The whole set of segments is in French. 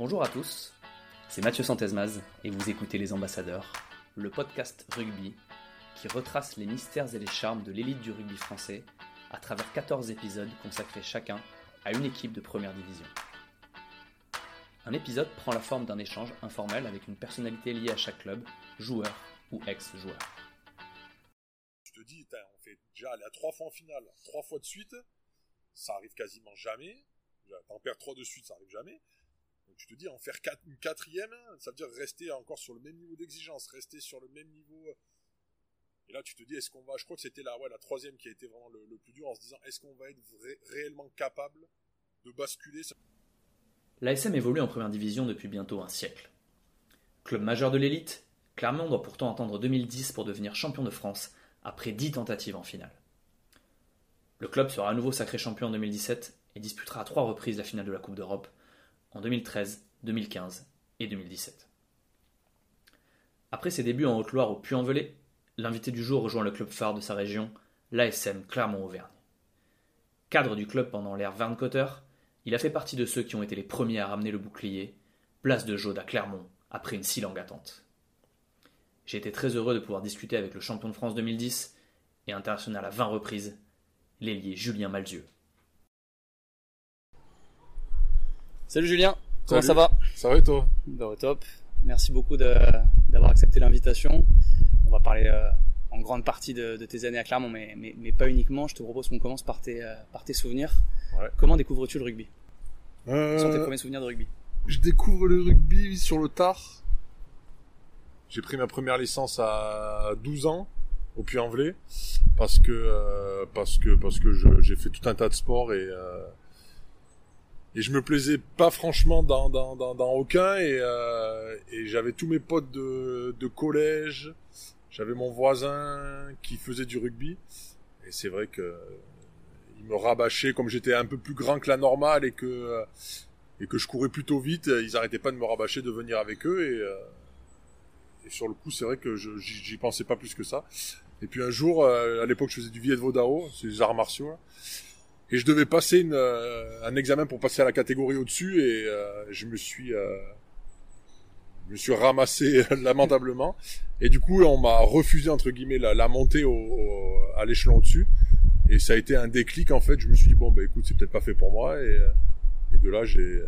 Bonjour à tous, c'est Mathieu Santesmaz et vous écoutez Les Ambassadeurs, le podcast rugby qui retrace les mystères et les charmes de l'élite du rugby français à travers 14 épisodes consacrés chacun à une équipe de première division. Un épisode prend la forme d'un échange informel avec une personnalité liée à chaque club, joueur ou ex-joueur. Te dis, on fait déjà aller trois fois en finale, trois fois de suite, ça arrive quasiment jamais. T'en perds trois de suite, ça arrive jamais. Tu te dis, en faire une quatrième, ça veut dire rester encore sur le même niveau d'exigence, rester sur le même niveau. Et là, tu te dis, est-ce qu'on va, je crois que c'était la, ouais, la troisième qui a été vraiment le, plus dur en se disant, est-ce qu'on va être réellement capable de basculer L'ASM évolue en première division depuis bientôt un siècle. Club majeur de l'élite, Clermont doit pourtant attendre 2010 pour devenir champion de France après 10 tentatives en finale. Le club sera à nouveau sacré champion en 2017 et disputera à trois reprises la finale de la Coupe d'Europe en 2013, 2015 et 2017. Après ses débuts en Haute-Loire au Puy-en-Velay, l'invité du jour rejoint le club phare de sa région, l'ASM Clermont-Auvergne. Cadre du club pendant l'ère Verne Cotter, il a fait partie de ceux qui ont été les premiers à ramener le bouclier, place de Jaude à Clermont, après une si longue attente. J'ai été très heureux de pouvoir discuter avec le champion de France 2010 et international à 20 reprises, l'ailier Julien Malzieux. Salut Julien, comment ça va? Ça va et toi? Bah, Au top. Merci beaucoup d'avoir accepté l'invitation. On va parler euh, en grande partie de, tes années à Clermont, mais, mais, pas uniquement. Je te propose qu'on commence par tes, euh, par tes souvenirs. Comment découvres-tu le rugby? Euh... Quels sont tes premiers souvenirs de rugby? Je découvre le rugby sur le tard. J'ai pris ma première licence à 12 ans au Puy-en-Velay parce que euh, parce que parce que j'ai fait tout un tas de sports et et je me plaisais pas franchement dans, dans, dans, dans aucun. Et, euh, et j'avais tous mes potes de, de collège, j'avais mon voisin qui faisait du rugby. Et c'est vrai que il me rabâchait comme j'étais un peu plus grand que la normale et que et que je courais plutôt vite, ils arrêtaient pas de me rabâcher de venir avec eux. Et, euh, et sur le coup c'est vrai que j'y pensais pas plus que ça. Et puis un jour, euh, à l'époque je faisais du Viet Vodao, c'est des arts martiaux. Là et je devais passer une, euh, un examen pour passer à la catégorie au-dessus et euh, je me suis euh, je me suis ramassé lamentablement et du coup on m'a refusé entre guillemets la, la montée au, à l'échelon au-dessus et ça a été un déclic en fait je me suis dit bon bah écoute c'est peut-être pas fait pour moi et, et de là j'ai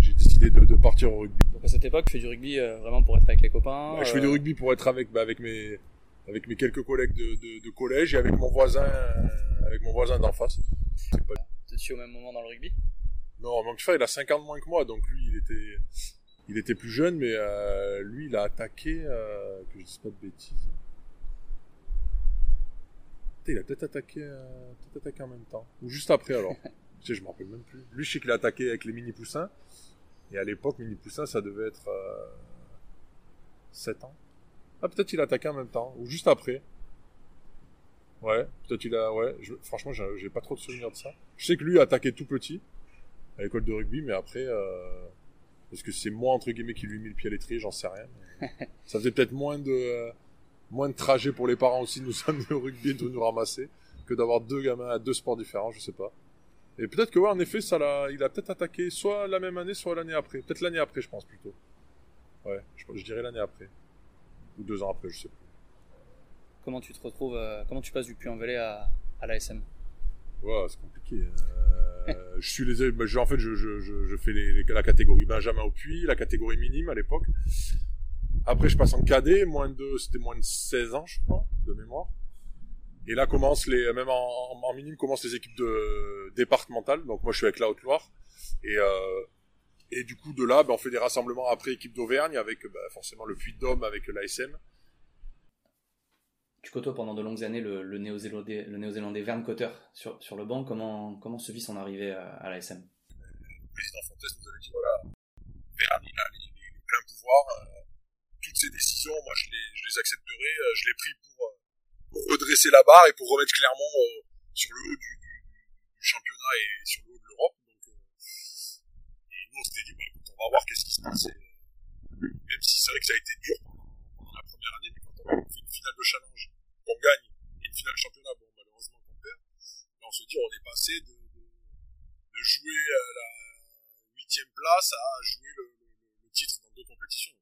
j'ai décidé de, de, partir au rugby. Donc à cette époque, tu fais du rugby vraiment pour être avec les copains. Bah, je fais du rugby pour être avec bah, avec mes avec mes quelques collègues de, de, de collège et avec mon voisin avec mon voisin d'en face. Pas... T'es au même moment dans le rugby? Non, mon frère il a 5 ans de moins que moi, donc lui il était, il était plus jeune, mais euh, lui il a attaqué, euh, que je dise pas de bêtises. il a peut-être attaqué, euh, peut attaqué en même temps, ou juste après alors. je sais, je me rappelle même plus. Lui je sais qu'il a attaqué avec les mini poussins, et à l'époque mini poussins ça devait être 7 ans. Ah peut-être il a attaqué en même temps, ou juste après. Ouais, peut-être il a, ouais. Je, franchement, j'ai pas trop de souvenirs de ça. Je sais que lui a attaqué tout petit à l'école de rugby, mais après, euh, est-ce que c'est moi entre guillemets qui lui mis le pied à l'étrier? J'en sais rien. ça faisait peut-être moins de euh, moins de trajet pour les parents aussi de nous amener au rugby et de nous ramasser que d'avoir deux gamins à deux sports différents, je sais pas. Et peut-être que ouais, en effet, ça l'a, il a peut-être attaqué soit la même année, soit l'année après. Peut-être l'année après, je pense plutôt. Ouais, je, je dirais l'année après ou deux ans après, je sais pas comment tu te retrouves, euh, comment tu passes du Puy-en-Velay à, à l'ASM Ouais, c'est compliqué. Euh, je suis les, bah, en fait, je, je, je, fais les, la catégorie Benjamin au Puy, la catégorie minime à l'époque. Après, je passe en cadet, moins de, c'était moins de 16 ans, je crois, de mémoire. Et là commencent les, même en, en, minime commencent les équipes de départementales. Donc moi, je suis avec la Haute-Loire. Et euh, et du coup, de là, ben, on fait des rassemblements après équipe d'Auvergne avec ben, forcément le Puy de Dôme avec l'ASM tu côtoies pendant de longues années le, le néo-zélandais, néo-zélandais Verne Cotter sur, sur le banc. Comment, comment se vit son arrivée à, à l'ASM Le président Fontes nous avait dit voilà, Verne, il a les, les, pleins pouvoirs. Euh, toutes ses décisions, moi, je les, je les accepterai. Euh, je l'ai pris pour, euh, pour, redresser la barre et pour remettre Clermont euh, sur le haut du, du, du, championnat et sur le haut de l'Europe. Donc, et nous, on s'était dit, bah, écoute, on va voir qu'est-ce qui se passe. Et, même si c'est vrai que ça a été dur pendant, pendant la première année, mais quand on fait une finale de challenge qu'on gagne et une finale championnat, bon, malheureusement qu'on perd, on se dit, on est passé de, de, de jouer à la septième place à jouer le, le, titre dans deux compétitions.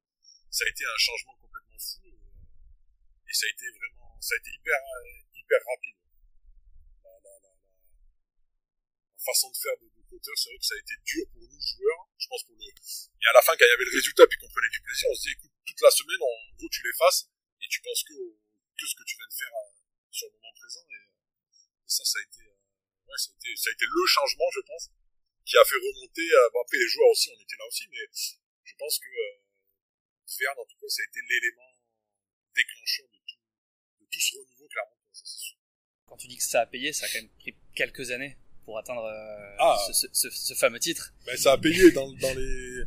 Ça a été un changement complètement fou et, et ça a été vraiment, ça a été hyper, hyper rapide. La, la, la, la façon de faire de, de c'est vrai que ça a été dur pour nous joueurs. Je pense pour le, et à la fin, quand il y avait le résultat puis qu'on prenait du plaisir, on se dit, écoute, toute la semaine, en gros, tu l'effaces et tu penses que, que ce que tu viens de faire euh, sur le moment présent et, et ça, ça a été, euh, ouais, ça a été, ça a été le changement, je pense, qui a fait remonter. Euh, bon après les joueurs aussi, on était là aussi, mais je pense que euh, en tout cas, ça a été l'élément déclencheur de tout, de tout ce renouveau clairement. Quand tu dis que ça a payé, ça a quand même pris quelques années pour atteindre euh, ah, ce, ce, ce, fameux titre. Ben, ça a payé dans, dans les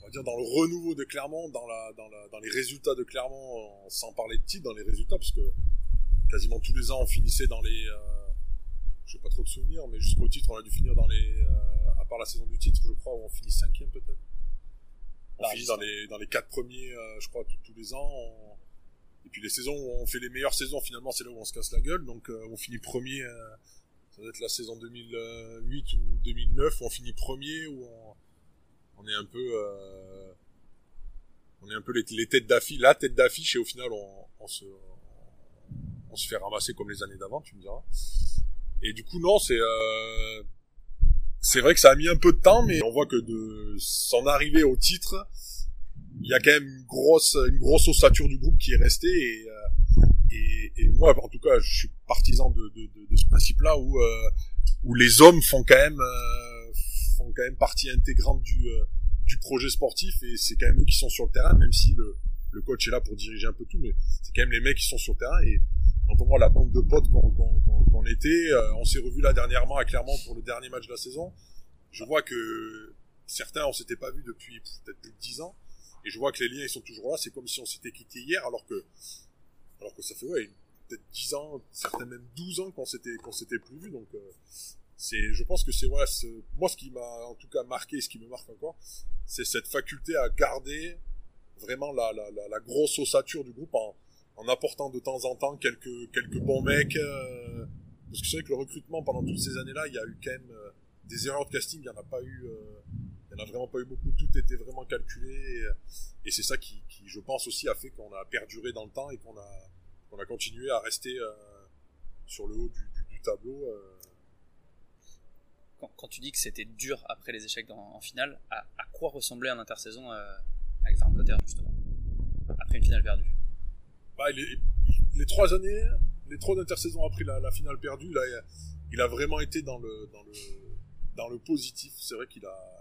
on va dire dans le renouveau de Clermont, dans la dans la dans les résultats de Clermont, sans parler de titre, dans les résultats, parce que quasiment tous les ans on finissait dans les euh, je n'ai pas trop de souvenirs, mais jusqu'au titre, on a dû finir dans les, euh, à part la saison du titre, je crois, où on finit cinquième peut-être. On ah, finit dans les, dans les quatre premiers, euh, je crois, tous les ans. Et puis les saisons où on fait les meilleures saisons, finalement, c'est là où on se casse la gueule. Donc euh, on finit premier, ça doit être la saison 2008 ou 2009, où on finit premier, où on, on est un peu, on est un peu les, les têtes d'affiche, la tête d'affiche, et au final, on, on se, on se fait ramasser comme les années d'avant, tu me diras. Et du coup, non, c'est euh, c'est vrai que ça a mis un peu de temps, mais on voit que de s'en arriver au titre, il y a quand même une grosse une grosse ossature du groupe qui est restée et euh, et, et, moi, en tout cas, je suis partisan de, de, de, de ce principe-là où euh, où les hommes font quand même euh, font quand même partie intégrante du du projet sportif et c'est quand même eux qui sont sur le terrain, même si le le coach est là pour diriger un peu tout, mais c'est quand même les mecs qui sont sur le terrain et quand on voit la bande de potes qu'on était, euh, on s'est revu là dernièrement à Clermont pour le dernier match de la saison. Je vois que certains on s'était pas vu depuis peut-être plus de 10 ans et je vois que les liens ils sont toujours là, c'est comme si on s'était quitté hier alors que alors que ça fait ouais peut-être 10 ans, certains même 12 ans qu'on s'était qu'on s'était plus vu donc euh, c'est je pense que c'est voilà, moi ce qui m'a en tout cas marqué, ce qui me marque encore, c'est cette faculté à garder vraiment la, la, la, la grosse ossature du groupe en, en apportant de temps en temps quelques quelques bons mecs. Euh, parce que c'est vrai que le recrutement pendant toutes ces années-là, il y a eu quand même euh, des erreurs de casting. Il y en a pas eu, euh, a vraiment pas eu beaucoup. Tout était vraiment calculé et, c'est ça qui, qui, je pense aussi, a fait qu'on a perduré dans le temps et qu'on a qu'on a continué à rester sur le haut du, du, du tableau. Quand, quand, tu dis que c'était dur après les échecs en finale, à, à, quoi ressemblait un intersaison avec Van Cotter justement après une finale perdue? Bah, les, les trois années, les trois intersaisons après la, la finale perdue, là, il a vraiment été dans le, dans le, dans le positif. C'est vrai qu'il a,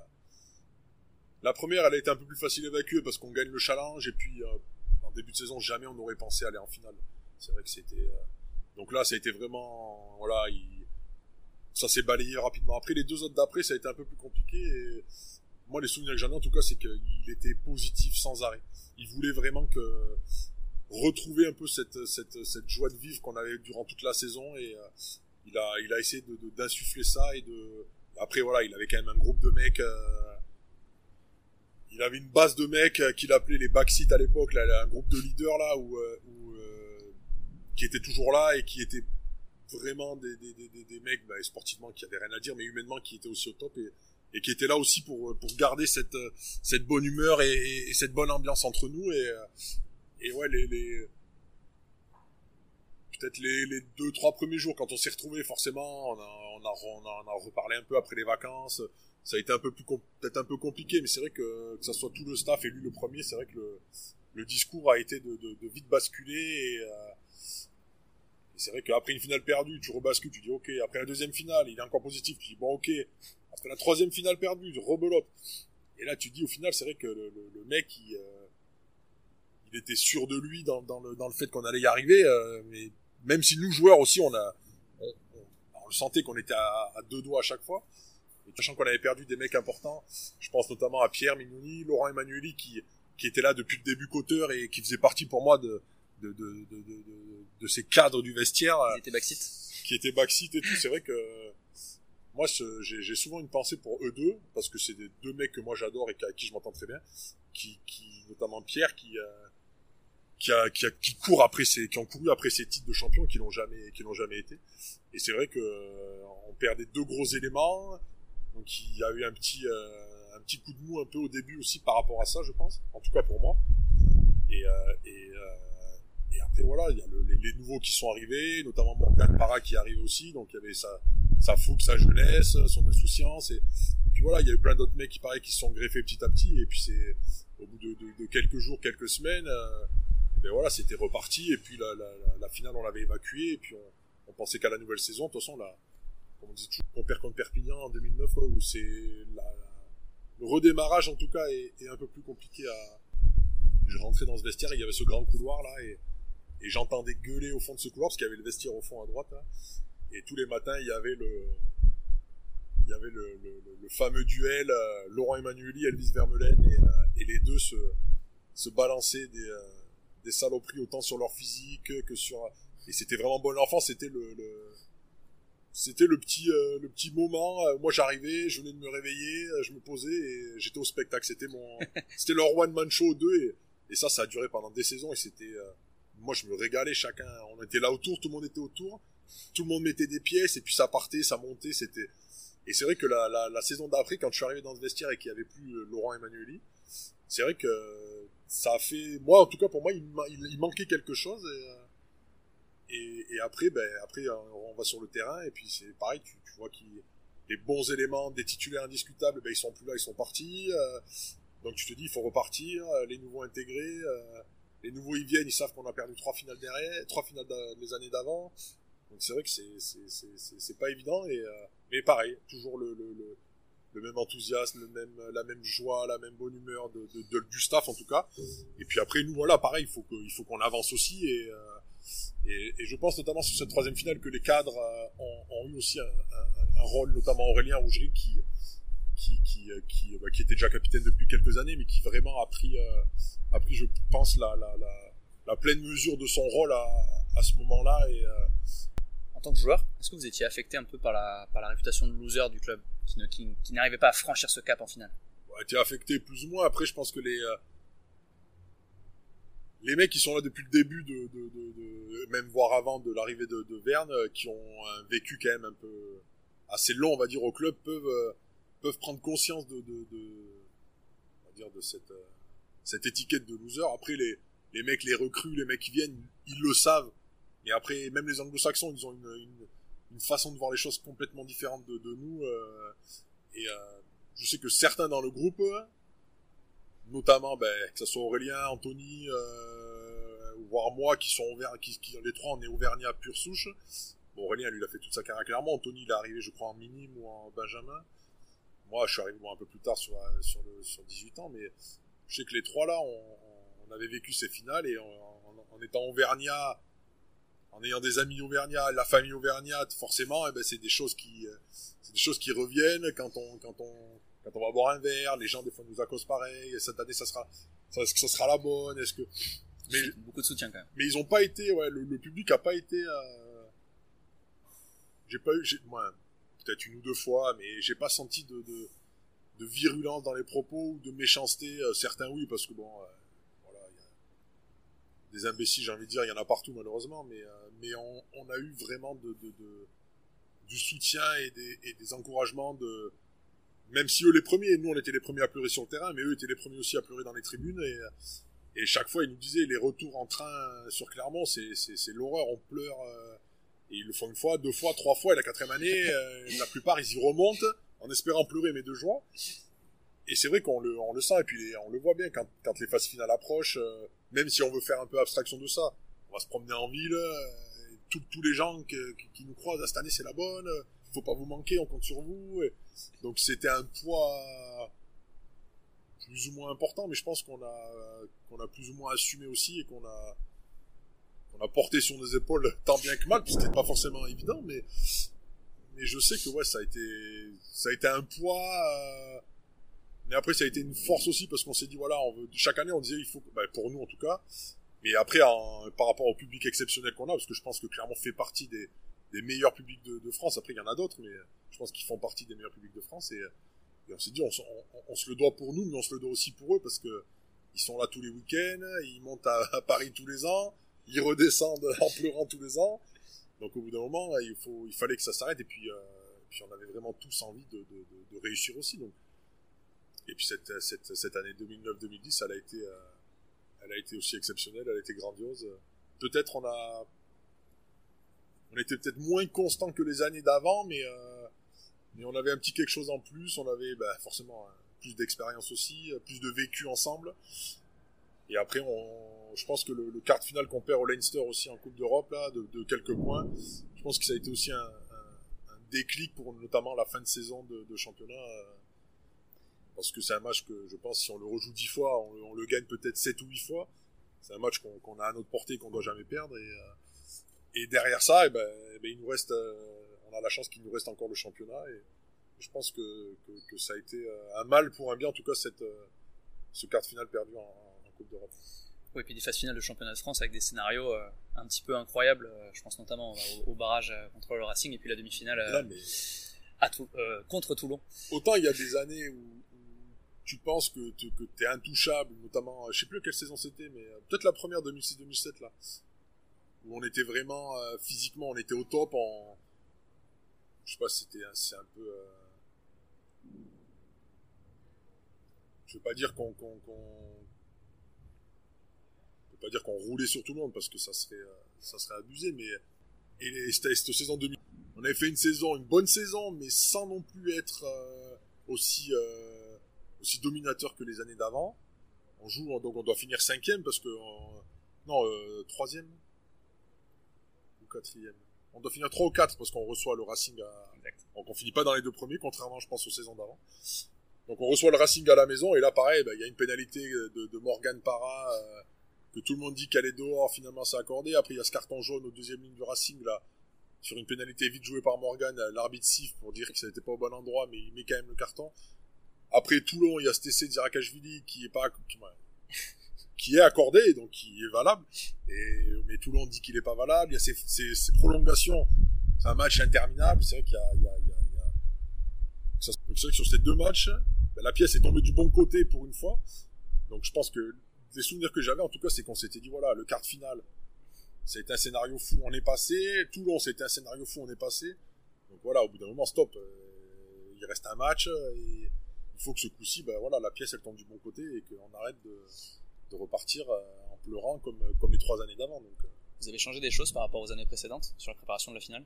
la première, elle a été un peu plus facile à évacuer parce qu'on gagne le challenge et puis, euh, en début de saison, jamais on n'aurait pensé aller en finale. C'est vrai que c'était, euh, donc là, ça a été vraiment, voilà, il, ça s'est balayé rapidement. Après, les deux autres d'après, ça a été un peu plus compliqué moi, les souvenirs que j'en ai, en tout cas, c'est qu'il était positif sans arrêt. Il voulait vraiment que, retrouver un peu cette, cette, joie de vivre qu'on avait durant toute la saison et euh, il a il a essayé de d'insuffler ça et de après voilà il avait quand même un groupe de mecs il avait une base de mecs euh, qu'il appelait les backseat à l'époque là un groupe de leaders là où, où qui étaient toujours là et qui étaient vraiment des, des, des, des mecs bah, sportivement qui avaient rien à dire mais humainement qui étaient aussi au top et, et qui étaient là aussi pour pour garder cette cette bonne humeur et, et cette bonne ambiance entre nous et et ouais, les, les peut-être les, les deux trois premiers jours quand on s'est retrouvé forcément on a, on on on a reparlé un peu après les vacances ça a été un peu plus peut-être un peu compliqué mais c'est vrai que que ça soit tout le staff et lui le premier c'est vrai que le, le discours a été de, de, de vite basculer et, euh, c'est vrai qu'après une finale perdue tu rebascules tu dis ok après la deuxième finale il est encore positif tu dis bon ok après la troisième finale perdue tu rebelote et là tu dis au final c'est vrai que le, le, le mec il euh, il était sûr de lui dans, dans, le, dans le fait qu'on allait y arriver. Euh, mais même si nous joueurs aussi, on a, on, on, sentait qu'on était à, deux doigts à chaque fois. Sachant qu'on avait perdu des mecs importants, je pense notamment à Pierre Mignoni, Laurent Emmanueli qui qui était là depuis le début qu'auteur et qui faisait partie pour moi de de, de, de, de, de ces cadres du vestiaire. Qui était backseat. Qui était backseat et tout. C'est vrai que moi, j'ai souvent une pensée pour eux deux parce que c'est des deux mecs que moi j'adore et à qui je m'entends très bien. Qui, qui, notamment Pierre, qui, euh, qui a, qui a, qui court après ces, qui ont couru après ces titres de champion qui n'ont jamais, qui n'ont jamais été. Et c'est vrai que euh, on perdait deux gros éléments. Donc il y a eu un petit, euh, un petit coup de mou un peu au début aussi par rapport à ça, je pense. En tout cas pour moi. Et, euh, euh, après voilà, il y a le, les, nouveaux qui sont arrivés, notamment Morgan Parra qui arrive aussi. Donc il y avait sa, sa fougue, sa jeunesse, son insouciance. Et puis voilà, il y a eu plein d'autres mecs qui paraît qui se sont greffés petit à petit. Et puis c'est au bout de, quelques jours, quelques semaines, euh, ben voilà, c'était reparti. Et puis la, finale, on l'avait évacuée. Et puis on pensait qu'à la nouvelle saison. De toute façon, là, comme on dit toujours, on perd contre Perpignan en 2009, où c'est le redémarrage en tout cas est, est, un peu plus compliqué à. Je rentrais dans ce vestiaire, il y avait ce grand couloir là et, et j'entendais gueuler au fond de ce couloir parce qu'il y avait le vestiaire au fond à droite là. Et tous les matins, il y avait le, il y avait le, le, le fameux duel euh, Laurent Emmanueli, Elvis Vermeulen et, euh, et, les deux se, se balançaient des, euh, des saloperies autant sur leur physique que sur et c'était vraiment bon enfant c'était le, le c'était le petit euh, le petit moment euh, moi j'arrivais je venais de me réveiller euh, je me posais et j'étais au spectacle. C'était mon c'était leur one man show 2 et, et ça ça a duré pendant des saisons et c'était moi je me régalais chacun. On était là autour tout le monde était autour. Tout le monde mettait des pièces et puis ça partait ça montait c'était et c'est vrai que la, la, la saison d'après quand je suis arrivé dans ce vestiaire et qu'il y avait plus Laurent Emmanueli c'est vrai que ça a fait moi en tout cas pour moi il, il, il manquait quelque chose et et, et, après, ben, après, on va sur le terrain et puis c'est pareil, tu, tu vois qu'il les bons éléments des titulaires indiscutables, ben ils sont plus là, ils sont partis. Euh, donc tu te dis, il faut repartir. Euh, les nouveaux intégrés, euh, les nouveaux ils viennent, ils savent qu'on a perdu trois finales derrière, trois finales les années d'avant. Donc c'est vrai que c'est pas évident et mais pareil, toujours le, le, le le même enthousiasme, le même, la même joie, la même bonne humeur de, de, de, du staff en tout cas. Et puis après nous voilà, pareil, il faut que, il faut qu'on avance aussi et, euh, et, et, je pense notamment sur cette troisième finale que les cadres euh, ont, ont, eu aussi un, un, un, rôle, notamment Aurélien Rougerie qui qui qui euh, qui, bah, qui, était déjà capitaine depuis quelques années, mais qui vraiment a pris euh, a pris, je pense, la, la, la, la pleine mesure de son rôle à, à ce moment-là et en tant que joueur, est-ce que vous étiez affecté un peu par la, par la réputation de loser du club, qui, ne, qui, qui n'arrivait pas à franchir ce cap en finale? Ouais, été affecté plus ou moins. Après, je pense que les, les mecs qui sont là depuis le début de, de, de, de même voire avant de l'arrivée de, Verne, euh, qui ont un vécu quand même un peu assez long, on va dire, au club, peuvent euh, peuvent prendre conscience de, on va dire de cette euh, cette étiquette de loser. Après les les mecs, les recrues, les mecs qui viennent, ils le savent. Mais après, même les Anglo-Saxons, ils ont une, une, une, façon de voir les choses complètement différente de, de nous. Euh, et euh, je sais que certains dans le groupe notamment ben, que ce soit Aurélien, Anthony, euh, voire moi qui sont ouverts, qui, qui, les trois on est Auvergnat pure souche. Bon, Aurélien lui il a fait toute sa carrière clairement, Anthony il est arrivé je crois en minime ou en Benjamin. Moi je suis arrivé un peu plus tard sur, sur, le, sur 18 ans, mais je sais que les trois là on, on avait vécu ces finales et en, en, étant Auvergnat, en ayant des amis Auvergnat, la famille Auvergnat, forcément, eh ben, c'est des choses qui, c'est des choses qui reviennent quand on, quand on, quand on va boire un verre, les gens des fois nous accosent pareil, et cette année ça sera, est-ce que ça sera la bonne, est-ce que, mais beaucoup de soutien quand même. Mais ils ont pas été, ouais, le, le public a pas été, euh... j'ai pas eu, j'ai, moi, peut-être une ou deux fois, mais j'ai pas senti de, de, de, virulence dans les propos ou de méchanceté. Euh, certains oui, parce que bon, euh, voilà, y a des imbéciles, j'ai envie de dire, il y en a partout malheureusement, mais euh, mais on, on, a eu vraiment de, de, de du soutien et des, et des encouragements de même si eux les premiers, nous on était les premiers à pleurer sur le terrain, mais eux étaient les premiers aussi à pleurer dans les tribunes et, et chaque fois ils nous disaient les retours en train sur Clermont c'est c'est l'horreur, on pleure euh, et ils le font une fois, deux fois, trois fois et la quatrième année euh, la plupart ils y remontent en espérant pleurer mais de joie et c'est vrai qu'on le on le sent et puis on le voit bien quand quand les phases finales approchent euh, même si on veut faire un peu abstraction de ça on va se promener en ville euh, tous les gens qui, qui, nous croisent ah, cette année c'est la bonne faut pas vous manquer, on compte sur vous. Et donc c'était un poids plus ou moins important, mais je pense qu'on a qu'on a plus ou moins assumé aussi et qu'on a qu'on a porté sur nos épaules tant bien que mal, puisque c'était pas forcément évident, mais mais je sais que ouais ça a été ça a été un poids. Euh, mais après ça a été une force aussi parce qu'on s'est dit voilà on veut chaque année on disait il faut bah, pour nous en tout cas mais après par rapport au public exceptionnel qu'on a parce que je pense que clairement fait partie des des meilleurs publics de, France. Après, il y en a d'autres, mais je pense qu'ils font partie des meilleurs publics de France. Et, et on s'est dit, on, se le doit pour nous, mais on se le doit aussi pour eux, parce que ils sont là tous les week-ends, ils montent à, Paris tous les ans, ils redescendent en pleurant tous les ans. Donc au bout d'un moment, il, fallait que ça s'arrête. Et puis, euh, on avait vraiment tous envie de, réussir aussi. Et puis cette, année 2009-2010, elle a été, euh, elle a été aussi exceptionnelle, elle a été grandiose. Peut-être on a, on était peut-être moins constant que les années d'avant, mais euh, mais on avait un petit quelque chose en plus. On avait bah, forcément plus d'expérience aussi, plus de vécu ensemble. Et après, on, je pense que le, le quart final qu'on perd au Leinster aussi en Coupe d'Europe là, de, de, quelques points, je pense que ça a été aussi un, un, un déclic pour notamment la fin de saison de, de championnat. Euh, parce que c'est un match que je pense si on le rejoue dix fois, on, on le gagne peut-être sept ou huit fois. C'est un match qu'on a à notre portée qu'on doit jamais perdre. Et, euh, et derrière ça, eh ben, eh ben, il nous reste, euh, on a la chance qu'il nous reste encore le championnat. Et je pense que, que, que ça a été un mal pour un bien, en tout cas, cette, ce quart final perdu en, en Coupe d'Europe. Oui, et puis des phases finales de championnat de France avec des scénarios euh, un petit peu incroyables. Euh, je pense notamment au, barrage euh, contre le Racing et puis la demi-finale à contre Toulon. Autant il y a des années où, tu penses que tu es intouchable, notamment, je sais plus quelle saison c'était, mais peut-être la première 2006-2007 là, où on était vraiment physiquement, on était au top. En, je sais pas, c'était c'est un peu. je veux pas dire qu'on pas dire qu'on roulait sur tout le monde parce que ça serait, euh, ça serait abusé, mais et cette, saison 2000, on avait fait une saison, une bonne saison, mais sans non plus être euh, aussi euh, aussi dominateur que les années d'avant. On joue, donc on doit finir cinquième parce que non troisième quatrième. On doit finir 3 ou 4 parce qu'on reçoit le Racing à... Donc on finit pas dans les deux premiers, contrairement je pense aux saisons d'avant. Donc on reçoit le Racing à la maison et là pareil, bah, il y a une pénalité de, de Morgan Parra tout le monde dit qu'elle est dehors, finalement c'est accordé. Après il y a ce carton jaune au deuxième ligne du Racing là, sur une pénalité vite jouée par Morgan, l'arbitre siffle pour dire que ça n'était pas au bon endroit, mais il met quand même le carton. Après Toulon, il y a cet essai d'Irakashvili qui est pas qui, est accordé, donc qui est valable. Et, mais Toulon dit qu'il est pas valable. Il y a ces, ces, prolongations. C'est un match interminable. C'est vrai qu'il y y y a, c'est vrai que sur ces deux matchs, ben, la pièce est tombée du bon côté pour une fois. Donc je pense que des souvenirs que j'avais, en tout cas, c'est qu'on s'était dit, voilà, le quart final, c'était un scénario fou, on est passé. Toulon, c'était un scénario fou, on est passé. Donc voilà, au bout d'un moment, stop. Euh, il reste un match et il faut que ce coup-ci, ben voilà, la pièce elle tombe du bon côté et qu'on arrête de, de, repartir euh, en pleurant comme, comme les trois années d'avant. Donc, euh. Vous avez changé des choses par rapport aux années précédentes sur la préparation de la finale?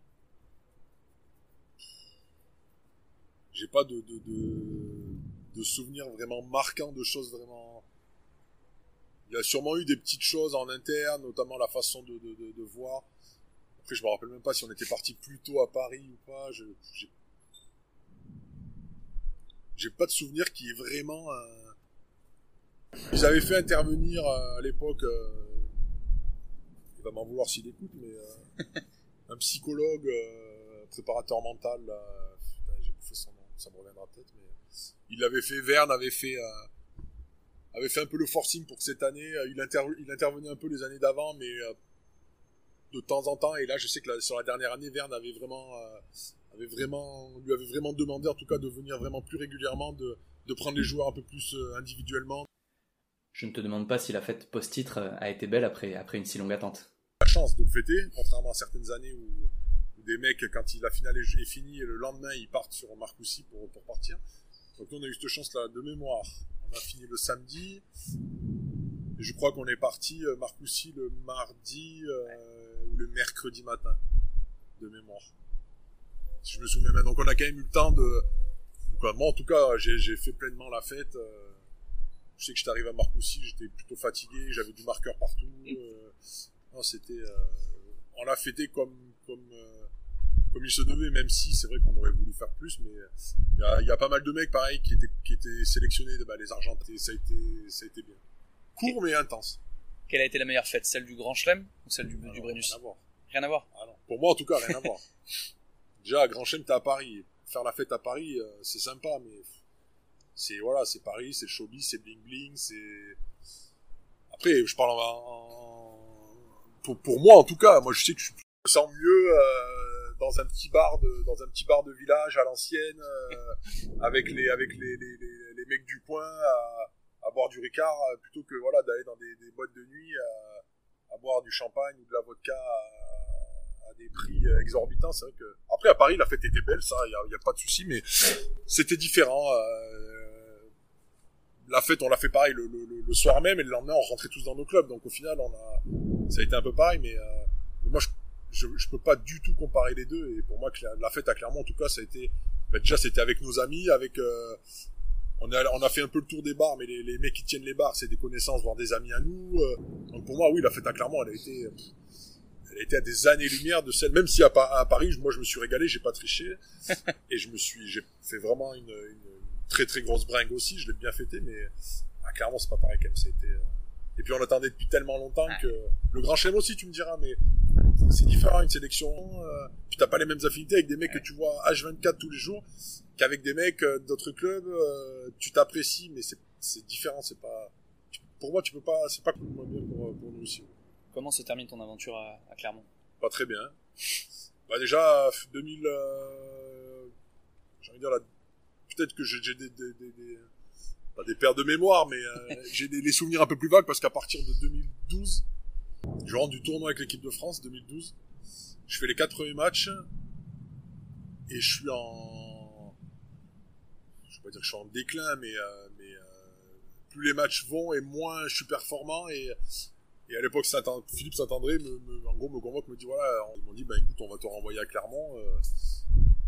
J'ai pas de, de, de, de souvenirs vraiment marquants de choses vraiment il y a sûrement eu des petites choses en interne, notamment la façon de, de, de, de voir. Après, je me rappelle même pas si on était parti plus tôt à Paris ou pas. Je, j'ai, j'ai pas de souvenir qui est vraiment. Ils avaient fait intervenir euh, à l'époque. Euh... Il va m'en vouloir s'il écoute, mais euh, un psychologue, euh, préparateur mental. j'ai bouffé son nom, ça me reviendra peut-être, mais il l'avait fait. Verne avait fait avait fait un peu le forcing pour cette année. Il, intervenait un peu les années d'avant, mais de temps en temps. Et là, je sais que sur la dernière année, Verne avait vraiment, avait vraiment, lui avait vraiment demandé, en tout cas, de venir vraiment plus régulièrement, de, de prendre les joueurs un peu plus individuellement. Je ne te demande pas si la fête post-titre a été belle après, après une si longue attente. La chance de le fêter, contrairement à certaines années où, des mecs, quand la finale est, finie, le lendemain, ils partent sur Marcoussis pour, pour partir. Donc nous, on a eu cette chance-là de mémoire on a fini le samedi. Et je crois qu'on est parti, euh, Marcoussi, le mardi euh, ou le mercredi matin, de mémoire. Si je me souviens bien. Donc on a quand même eu le temps de... moi, en tout cas, j'ai fait pleinement la fête. Euh, je sais que j'étais arrivé à Marcoussis, j'étais plutôt fatigué, j'avais du marqueur partout. non, c'était... on l'a fêté comme... comme comme il se devait, même si c'est vrai qu'on aurait voulu faire plus, mais il y a, pas mal de mecs pareil qui étaient, qui étaient sélectionnés, bah, les Argentés, ça a été, ça a été bien. Court mais intense. Quelle a été la meilleure fête Celle du Grand Chelem ou celle du, du Brennus? Rien à voir. Rien à voir ah non. Pour moi en tout cas, rien à voir. Déjà, Grand Chelem, t'es à Paris. Faire la fête à Paris, euh, c'est sympa, mais c'est voilà, c'est Paris, c'est showbiz, c'est bling bling, c'est. Après, je parle en, pour, pour moi en tout cas, moi je sais que je me sens mieux. Euh dans un petit bar de dans un petit bar de village à l'ancienne euh, avec les avec les, les, les, les, mecs du coin à, à boire du Ricard euh, plutôt que voilà d'aller dans des, des, boîtes de nuit à, à, boire du champagne ou de la vodka à des prix exorbitants. C'est vrai que après à Paris la fête était belle, ça, il y a, pas de souci, mais c'était différent. La fête, on l'a fait pareil le, le, soir même et le lendemain on rentrait tous dans nos clubs. Donc au final, on a, ça a été un peu pareil, mais, moi je, je, je peux pas du tout comparer les deux. Et pour moi, la fête à Clermont, en tout cas, ça a été bah, déjà c'était avec nos amis, avec on a, on a fait un peu le tour des bars, mais les, les mecs qui tiennent les bars, c'est des connaissances, voire des amis à nous. Euh. donc pour moi, oui, la fête à Clermont, elle a été, elle a été à des années-lumière de celle, même si à, à, Paris, moi je me suis régalé, j'ai pas triché, et je me suis, j'ai fait vraiment une, une, très très grosse bringue aussi, je l'ai bien fêté, mais à Clermont, c'est pas pareil quand même, c'était, euh. et puis on attendait depuis tellement longtemps que, le Grand Chelem aussi, tu me diras, mais c'est différent, une sélection, euh, puis t'as pas les mêmes affinités avec des mecs que tu vois H24 tous les jours, qu'avec des mecs euh, d'autres clubs, euh, tu t'apprécies, mais c'est différent, c'est pas. Pour moi, tu peux pas, c'est pas moins bien pour, pour, nous aussi. Comment se termine ton aventure à, Clermont? Pas très bien. Bah déjà 2000, euh, j'ai envie de dire peut-être que j'ai des, des, des, pas des paires de mémoire, mais j'ai des, souvenirs un peu plus vagues parce qu'à partir de 2012, je rentre du tournoi avec l'équipe de France 2012. Je fais les quatre premiers matchs et je suis en je vais pas dire que je suis en déclin, mais, euh, mais euh, plus les matchs vont et moins je suis performant. Et, et à l'époque, Philippe Saint-André, me, en gros, me convoque, me dit voilà, ils m'ont dit, bah écoute, on va te renvoyer à Clermont. Euh.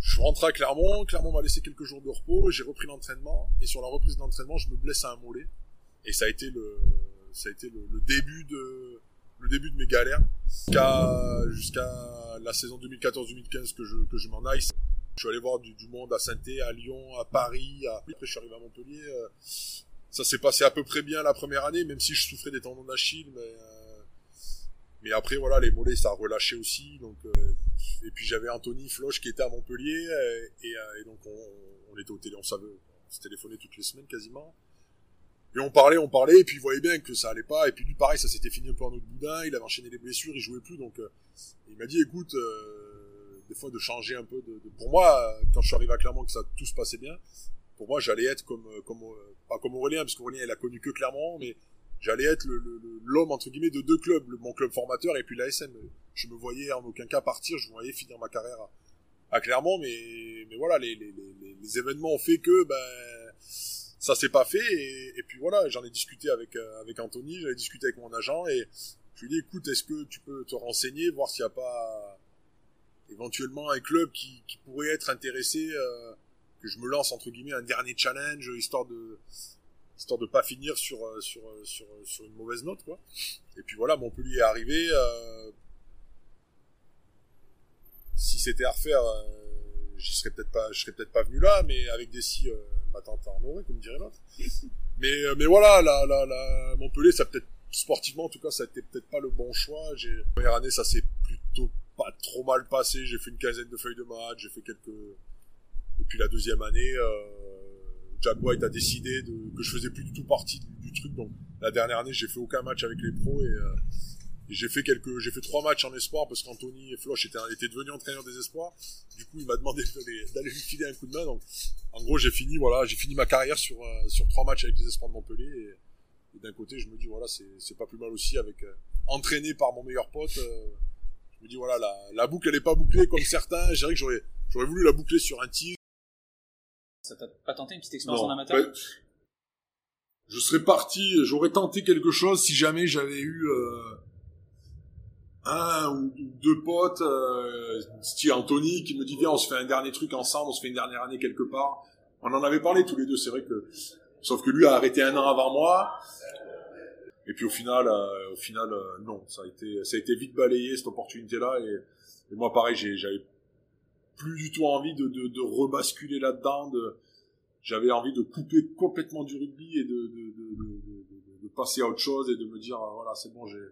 Je rentre à Clermont, Clermont m'a laissé quelques jours de repos, j'ai repris l'entraînement, et sur la reprise d'entraînement, je me blesse à un mollet. Et ça a été le, ça a été le, début de, le début de mes galères jusqu'à jusqu'à la saison 2014-2015 que je que je m'en aille je suis allé voir du, monde à saint à Lyon, à Paris. À... Après, je suis arrivé à Montpellier. Euh, ça s'est passé à peu près bien la première année, même si je souffrais des tendons d'Achille. Mais, euh, mais après, voilà, les mollets, ça a relâché aussi. Donc, euh, et puis j'avais Anthony Floche qui était à Montpellier. Et, donc, on, était au télé, on savait, on se téléphonait toutes les semaines quasiment. Et on parlait, on parlait, et puis il voyait bien que ça allait pas. Et puis lui, pareil, ça s'était fini un peu en autre boudin. Il avait enchaîné les blessures, il jouait plus. Donc, il m'a dit, écoute, des fois de changer un peu de, pour moi quand je suis arrivé à Clermont que ça tout se passait bien pour moi j'allais être comme comme euh, pas comme Aurélien parce qu'Aurélien il a connu que Clermont mais j'allais être l'homme entre guillemets de deux clubs mon club formateur et puis l'ASM je me voyais en aucun cas partir je voyais finir ma carrière à, Clermont mais mais voilà les, les, les, les, événements ont fait que ben ça s'est pas fait et, et puis voilà j'en ai discuté avec euh, avec Anthony j'en ai discuté avec mon agent et je lui ai dit écoute est-ce que tu peux te renseigner voir s'il n'y a pas éventuellement un club qui, qui pourrait être intéressé euh, que je me lance entre guillemets un dernier challenge histoire de histoire de pas finir sur euh, sur euh, sur sur une mauvaise note quoi et puis voilà Montpellier est arrivé euh, si c'était à refaire j'y serais peut-être pas je serais peut-être pas venu là mais avec des si ma tante en aurait comme dirait l'autre mais mais voilà la la la Montpellier ça peut-être sportivement en tout cas ça a été peut-être pas le bon choix j'ai première année ça s'est plutôt pas trop mal passé. J'ai fait une quinzaine de feuilles de match, j'ai fait quelques. Et puis la deuxième année, euh, Jack White a décidé de, que je faisais plus du tout partie du, truc. Donc la dernière année, j'ai fait aucun match avec les pros et, euh, j'ai fait quelques, j'ai fait trois matchs en espoir parce qu'Anthony et Floch étaient, étaient devenus entraîneurs des espoirs. Du coup, il m'a demandé d'aller lui filer un coup de main. Donc, en gros, j'ai fini, voilà, j'ai fini ma carrière sur euh, sur trois matchs avec les espoirs de Montpellier. Et, d'un côté, je me dis voilà, c'est c'est pas plus mal aussi avec euh, entraîné par mon meilleur pote. Euh, me dis voilà, la, la boucle elle est pas bouclée comme certains. Je dirais que j'aurais, j'aurais voulu la boucler sur un tigre. Ça t'a pas tenté une petite expérience en amateur Je serais parti, j'aurais tenté quelque chose si jamais j'avais eu euh, un ou deux potes, euh, style Anthony, qui me dit viens on se fait un dernier truc ensemble, on se fait une dernière année quelque part. On en avait parlé tous les deux, c'est vrai que sauf que lui a arrêté un an avant moi. Et puis au final, euh, au final, euh, non, ça a été, ça a été vite balayé cette opportunité-là. Et, et, moi, pareil, j'avais plus du tout envie de, de, de rebasculer là-dedans. De, j'avais envie de couper complètement du rugby et de, de, passer à autre chose et de me dire, voilà, c'est bon, j'ai,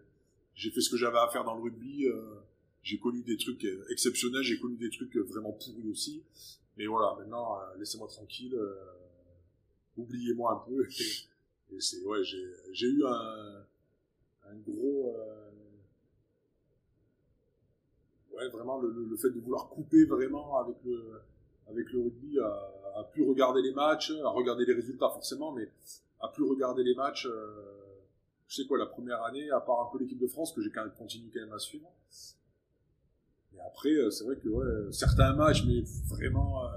j'ai fait ce que j'avais à faire dans le rugby. Euh, j'ai connu des trucs exceptionnels, j'ai connu des trucs vraiment pourris aussi. Mais voilà, maintenant, laissez-moi tranquille. oubliez-moi un peu. Et c'est, ouais, j'ai, j'ai eu un, un gros, euh, ouais, vraiment le, le, fait de vouloir couper vraiment avec le, avec le rugby, à, à, plus regarder les matchs, à regarder les résultats forcément, mais à plus regarder les matchs. Euh, je sais quoi, la première année, à part un peu l'équipe de France que j'ai quand même continué quand même à suivre. Et après, euh, c'est vrai que ouais, certains matchs, mais vraiment, euh,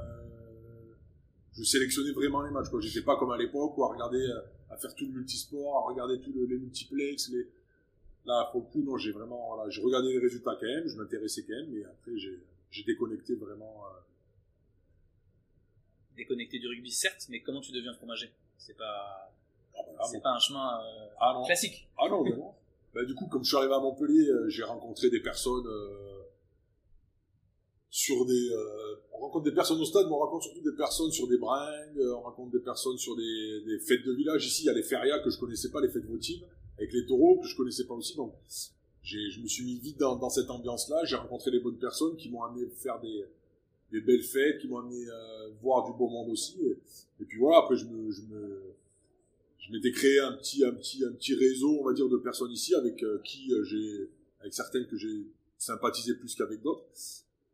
je sélectionnais vraiment les matchs. Quoi. J'étais pas comme à l'époque où à regarder, euh, à faire tout le multisport, à regarder tous les multiplex. Les... Là, pour le coup, non, j'ai vraiment, je regardais les résultats quand même, je m'intéressais quand même, mais après, j'ai déconnecté vraiment. Déconnecté du rugby, certes, mais comment tu deviens fromager? C'est pas, ah, bah, c'est pas un chemin ah, classique. Ah non, non. Bah, du coup, comme je suis arrivé à Montpellier, j'ai rencontré des personnes sur des euh, on rencontre des personnes au stade mais on rencontre surtout des personnes sur des bringues euh, on rencontre des personnes sur des, des, fêtes de village ici il y a les férias que je connaissais pas les fêtes votives avec les taureaux que je connaissais pas aussi donc je me suis mis vite dans, dans cette ambiance là j'ai rencontré les bonnes personnes qui m'ont amené faire des des belles fêtes qui m'ont amené euh, voir du beau monde aussi. Et, puis voilà après je me je me je m'étais créé un petit un petit un petit réseau on va dire de personnes ici avec qui j'ai avec certaines que j'ai sympathisé plus qu'avec d'autres.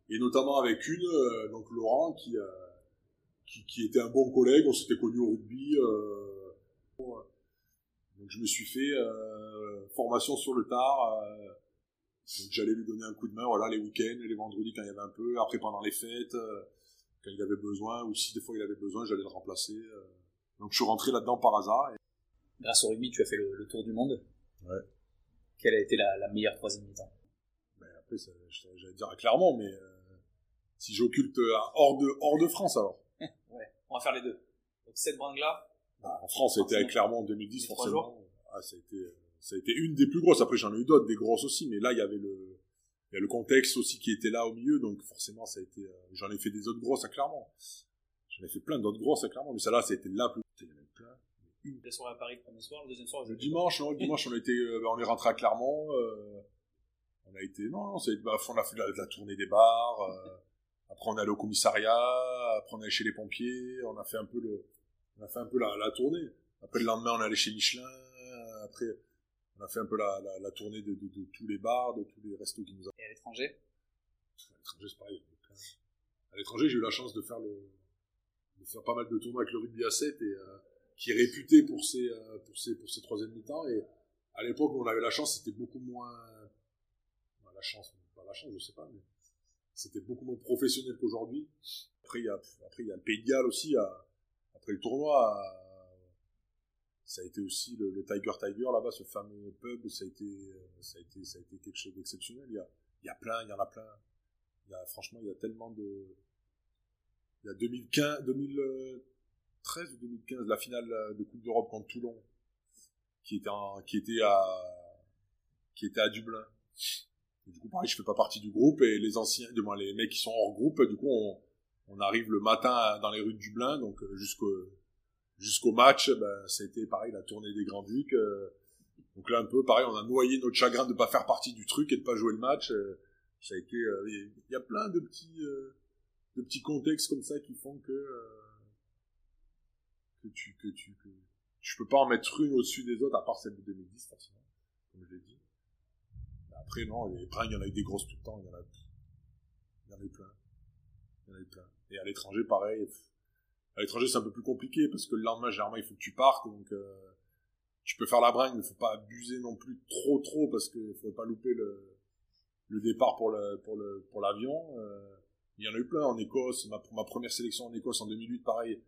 Et notamment avec une, euh, donc Laurent, qui, euh, qui, qui, était un bon collègue, on s'était connus au rugby. Euh, donc je me suis fait formation sur le tard. donc j'allais lui donner un coup de main, voilà, les week-ends, les vendredis quand il y avait un peu, après pendant les fêtes, quand il avait besoin, ou si des fois il avait besoin, j'allais le remplacer. donc je suis rentré là-dedans par hasard. Grâce au rugby, tu as fait le, tour du monde. Ouais. Quelle a été la, la meilleure troisième mi-temps? Ben Après, j'allais dire clairement, mais si j'occulte euh, hors de, hors de France alors. ouais, on va faire les deux. Donc cette bringue-là. Bah, en France, ça a été Clermont en 2010, forcément. Ah, ça a été, ça a été une des plus grosses. Après, j'en ai eu d'autres, des grosses aussi, mais là, il y avait le, il y a le contexte aussi qui était là au milieu, donc forcément, ça a été, euh, j'en ai fait des autres grosses à Clermont. J'en ai fait plein d'autres grosses à Clermont, mais celle-là, ça a été la plus, il y en avait plein. Une. La soirée à Paris le premier soir, le deuxième soir, le dimanche, non, le dimanche, on a été, euh, on est rentré à Clermont, on a été, non, non, ça a été, bah, on a fait la, la tournée des bars, après, on est allé au commissariat, après, on est allé chez les pompiers, on a fait un peu le, on a fait un peu la, la tournée. Après, le lendemain, on est allé chez Michelin, après, on a fait un peu la, la, la tournée de, de, de, tous les bars, de tous les restos qui nous ont. Et à l'étranger? À l'étranger, c'est pareil. À l'étranger, j'ai eu la chance de faire le, de faire pas mal de tournois avec le rugby à 7 et, euh, qui est réputé pour ses, euh, pour ses, pour ses troisième mi-temps. Et à l'époque où on avait la chance, c'était beaucoup moins, la chance, pas la chance, je sais pas, mais c'était beaucoup moins professionnel qu'aujourd'hui. Après, il y a, après, il y a le Pays de Galles aussi, après le tournoi, ça a été aussi le, Tiger Tiger là-bas, ce fameux pub, ça a été, été quelque chose d'exceptionnel. Il y a, a plein, il y en a plein. Franchement, il y a tellement de, il y a 2015, 2013 ou 2015, la finale de Coupe d'Europe contre Toulon, qui était à, qui était à Dublin du coup, pareil, je fais pas partie du groupe et les anciens, du les mecs qui sont hors groupe, du coup, on, on arrive le matin dans les rues de Dublin, donc euh, jusqu'au jusqu'au match, ben, ça a été pareil la tournée des Grands Ducs. Euh, donc là, un peu pareil, on a noyé notre chagrin de pas faire partie du truc et de pas jouer le match. Euh, ça a été, il y a plein de petits de petits contextes comme ça qui font que que tu que tu que je peux pas en mettre une au-dessus des autres à part celle de 2010 forcément, comme je l'ai dit. Après, non, les il y en a eu des grosses tout le temps, il y en a, il y en a eu plein. Il y en a eu plein. Et à l'étranger, pareil. À l'étranger, c'est un peu plus compliqué, parce que le lendemain, généralement, il faut que tu partes, donc, euh, tu peux faire la bringue, mais faut pas abuser non plus trop, trop, parce qu'il faut pas louper le, départ pour le, pour le, pour l'avion. Euh, il y en a eu plein en Écosse. Ma, ma première sélection en Écosse en 2008, pareil.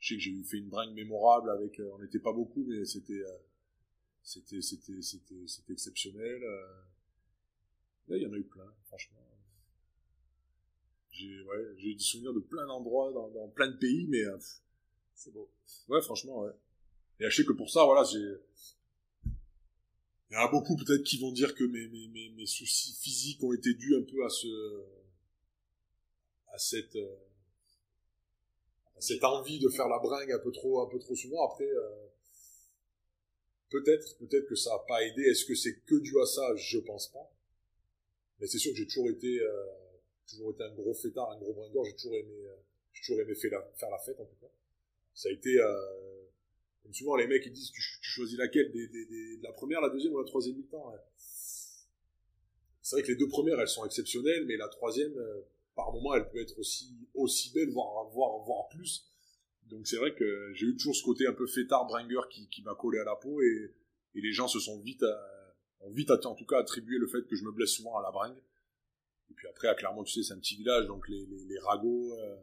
Je sais que j'ai fait une bringue mémorable avec, euh, on n'était pas beaucoup, mais c'était, euh, c'était, c'était, c'était, exceptionnel. Là, il y en a eu plein, franchement. J'ai ouais, des souvenirs de plein d'endroits dans, plein de pays, mais euh, c'est. Ouais, franchement, ouais. Et je sais que pour ça, voilà, j'ai. Il y en a beaucoup peut-être qui vont dire que mes, mes, mes, mes, soucis physiques ont été dus un peu à ce, à cette, euh, à cette envie de faire la bringue un peu trop, un peu trop souvent. Après, euh, peut-être, peut-être que ça n'a pas aidé. Est-ce que c'est que dû à ça? Je pense pas. Mais c'est sûr que j'ai toujours été, euh, toujours été un gros fêtard, un gros bringueur. J'ai toujours aimé, euh, j'ai toujours aimé faire la, faire la fête en tout cas. Ça a été, euh, comme souvent les mecs ils disent, tu, choisis laquelle, des, des, des, de la première, la deuxième ou la troisième mi-temps. C'est vrai que les deux premières elles sont exceptionnelles, mais la troisième, euh, par moment, elle peut être aussi aussi belle, voire voire voire plus. Donc c'est vrai que j'ai eu toujours ce côté un peu fêtard, bringueur qui, qui m'a collé à la peau et, et les gens se sont vite, ont vite en tout cas attribué le fait que je me blesse souvent à la bringue. Puis après, à Clermont, tu sais, c'est un petit village, donc les, les, ragots. Euh,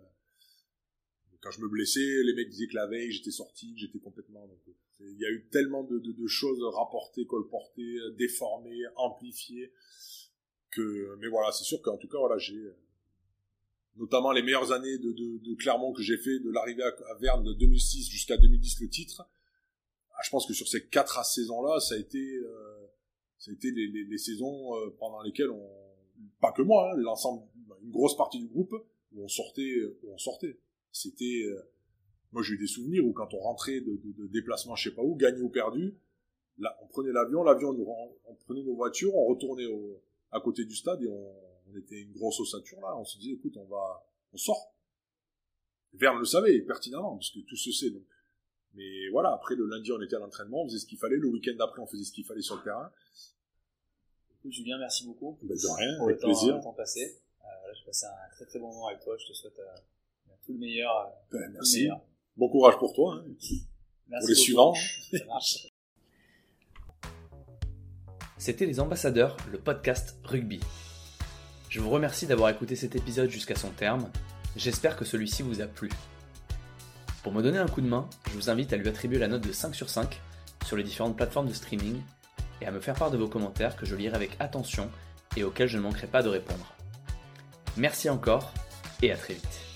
quand je me blessais, les mecs disaient que la veille, j'étais sorti, j'étais complètement. il y a eu tellement de, choses rapportées, colportées, déformées, amplifiées, que. Mais voilà, c'est sûr qu'en tout cas, voilà, j'ai notamment les meilleures années de, Clermont que j'ai fait, de l'arrivée à, Verne de 2006 jusqu'à 2010 le titre. Ah, je pense que sur ces quatre saisons-là, ça a été, euh, ça a été les, saisons euh, pendant lesquelles on, pas que moi, hein, l'ensemble, une grosse partie du groupe, où on sortait, où on sortait. C'était, euh, moi j'ai eu des souvenirs où quand on rentrait de, de, de déplacement, je sais pas où, gagné ou perdu, on prenait l'avion, l'avion, on prenait nos voitures, on retournait à côté du stade et on, était une grosse ossature là, on se disait, écoute, on va, on sort. Verne le savait pertinemment, parce que tout se sait. Mais voilà, après le lundi, on était à l'entraînement, on faisait ce qu'il fallait. Le week-end d'après, on faisait ce qu'il fallait sur le terrain. Écoute, Julien, merci beaucoup. Ben, de rien, avec plaisir. Temps passé. Euh, voilà, j'ai passé un très très bon moment avec toi. Je te souhaite euh, tout le meilleur. Euh, ben, merci. Bon courage pour toi. Hein. Merci pour les suivants. Ça marche. C'était Les Ambassadeurs, le podcast rugby. Je vous remercie d'avoir écouté cet épisode jusqu'à son terme. J'espère que celui-ci vous a plu. Pour me donner un coup de main, je vous invite à lui attribuer la note de 5 sur 5 sur les différentes plateformes de streaming et à me faire part de vos commentaires que je lirai avec attention et auxquels je ne manquerai pas de répondre. Merci encore et à très vite.